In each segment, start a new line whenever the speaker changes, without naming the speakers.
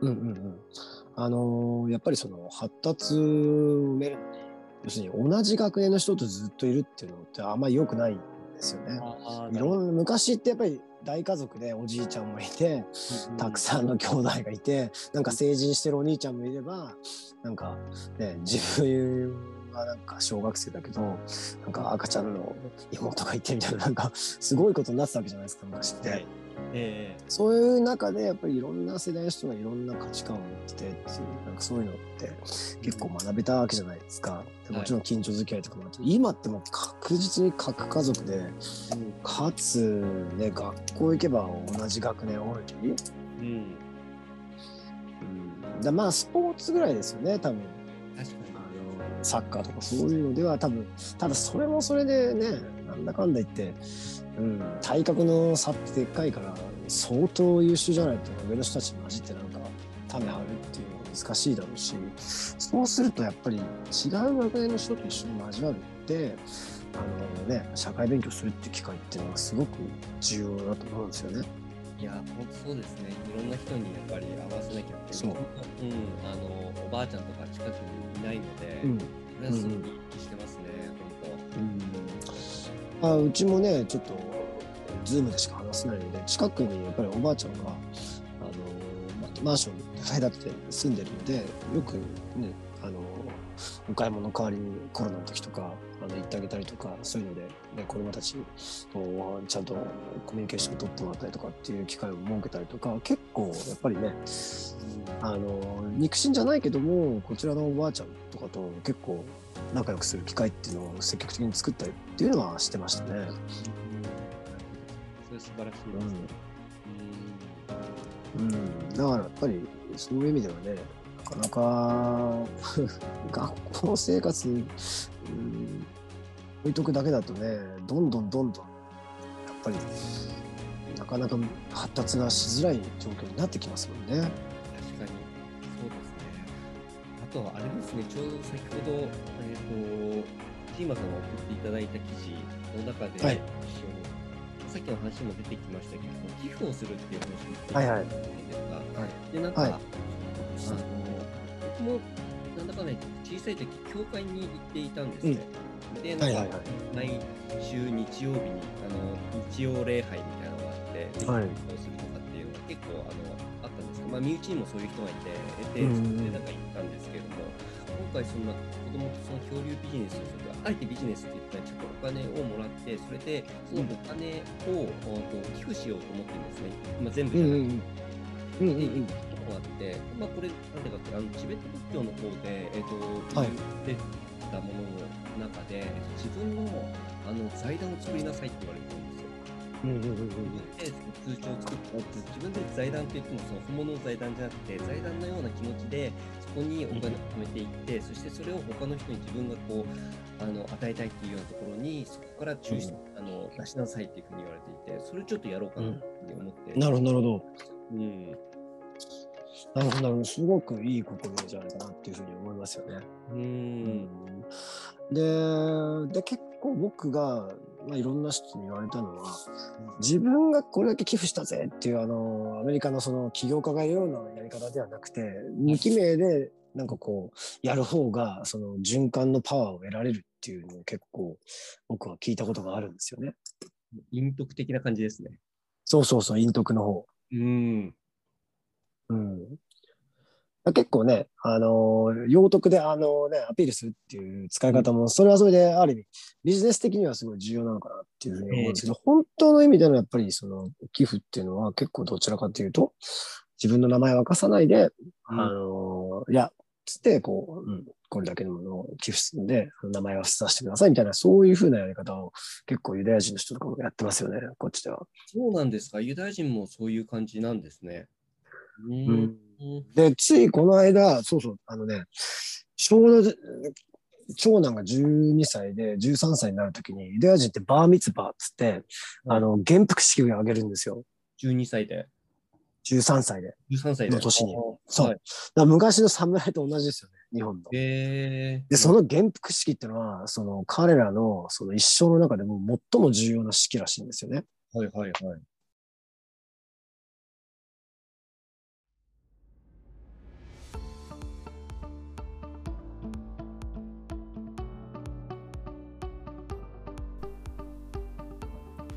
うんうんうん。あのーやっぱりその発達を埋めるのに、要するに同じ学年の人とずっといるっていうのってあんまり良くないんですよね。
あ
いろんな昔ってやっぱり大家族でおじいちゃんもいて、たくさんの兄弟がいて、なんか成人してるお兄ちゃんもいれば、なんかね、自分はなんか小学生だけど、なんか赤ちゃんの妹がいてみたいな、なんかすごいことになってたわけじゃないですか、昔って。
はいえ。
そういう中でやっぱりいろんな世代の人がいろんな価値観を持っててっていうなんかそういうのって結構学べたわけじゃないですか。でもちろん近所付き合いとかもあって、今ってもう確実に各家族でかつね学校行けば同じ学年多い、
うん。
うん、だまあスポーツぐらいですよね多分。
確か
あのサッカーとかそういうのでは多分ただそれもそれでねなんだかんだ言って、うん、体格の差ってでっかいから相当優秀じゃないと上の人たちに混じってなんか種張るっていうのは難しいだろうしそうするとやっぱり違う学年の人と一緒に交わるってあの、ね、社会勉強するって機会っていうのはすごく重要だと思うんですよね。
にいや本当そうですね。いろんな人にやっぱり合わせなきゃって。
そう。
うんあのおばあちゃんとか近くにいないので、
うん。
これはすごく意識してます
あうちもねちょっとズームでしか話せないので近くにやっぱりおばあちゃんがあの、まマンションに2階建て住んでるのでよくねあのお買い物代わりにコロナの時とかの行ってあげたりとかそういうので、ね、子供たちとちゃんとコミュニケーション取ってもらったりとかっていう機会を設けたりとか結構やっぱりねあの肉親じゃないけどもこちらのおばあちゃんとかと結構仲良くする機会っていうのを積極的に作ったりっていうのはしてましたね。
それ素晴らしいですね。
うん、だからやっぱりそういう意味ではねなかなか 学校生活、うん、置いとくだけだとねどんどんどんどんやっぱりなかなか発達がしづらい状況になってきますもんね。
確かに、そうですね。あとはあれですね、ちょうど先ほど、えっ、と、ジーマさんが送っていただいた記事の中で、
はい
さっきの話にも出てきましたけども、寄付をするっていう話を
はいはい
してたじゃないですか。
はい
で、なんか、
はい
あの僕も、なんだかね、小さい時、教会に行っていたんですね。で、なんか、毎週日曜日に、あの、日曜礼拝みたいなのがあって、で
はい。
どうするとかっていうのが結構あのあったんですけど、まあ、身内にもそういう人がいて、で、なんか行ったんですけれども、今回そんな子供とその恐竜ビジネスをする、あえてビジネスって言ったらちょっとお金をもらって、それでそのお金を、おと寄付しようと思ってるんですね。まあ、全部
うん
じゃなくて。
うんうんうん。
あって、まあ、これ、なんていうかって、あのチベット仏教の方で、えっ、と、
はい。
言ってたものの中で、えっと自分のあの財団を作りなさいって言われてるんですよ。
うんうんうん
で、通帳を作って、自分で財団って言っても、その本物の財団じゃなくて、財団のような気持ちで、そこにお金を貯めていって、そしてそれを他の人に自分がこう、あの与えたいっていうようなところに、そこから抽出、あの出しなさいっていうふうに言われていて、それちょっとやろうかなって思って。
なるほどなるほど。
うん。
なるほどなるほどすごくいい試みじゃないかなっていうふうに思いますよね。
うん。
でで結構僕が、まあ、いろんな人に言われたのは自分がこれだけ寄付したぜっていうあのアメリカのその起業家が言うようなやり方ではなくて無記名でなんかこうやる方がその循環のパワーを得られるっていうのを結構僕は聞いたことがあるんですよね。
陰徳的な感じですね。
そうそうそう陰徳の方。
うん。
うん結構ね、あのー用徳で、あのね、アピールするっていう使い方も、それはそれである意味、ビジネス的にはすごい重要なのかなっていうふうに思うんですけど、本当の意味でのやっぱりその寄付っていうのは結構どちらかというと、自分の名前を明かさないで、あのーいや、つって、こう、うん、これだけのものを寄付するんで、名前は伏させてくださいみたいな、そういうふうなやり方を結構ユダヤ人の人とかもやってますよね、こっちでは。
そうなんですか？ユダヤ人もそういう感じなんですね。う
うん
ん。
で、ついこの間、そうそう、あのね、ちょうど、長男が12歳で13歳になるときに、ユダヤ人ってバーミツバーっつって、あの、元服式を挙げるんですよ。
12歳で。
13歳で。
13歳で。
の年にそう昔の侍と同じですよね、日本の。
へえ。
で、その元服式っていうのは、その彼らのその一生の中でも最も重要な式らしいんですよね。
はいはいはい。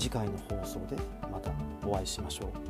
次回の放送でまたお会いしましょう。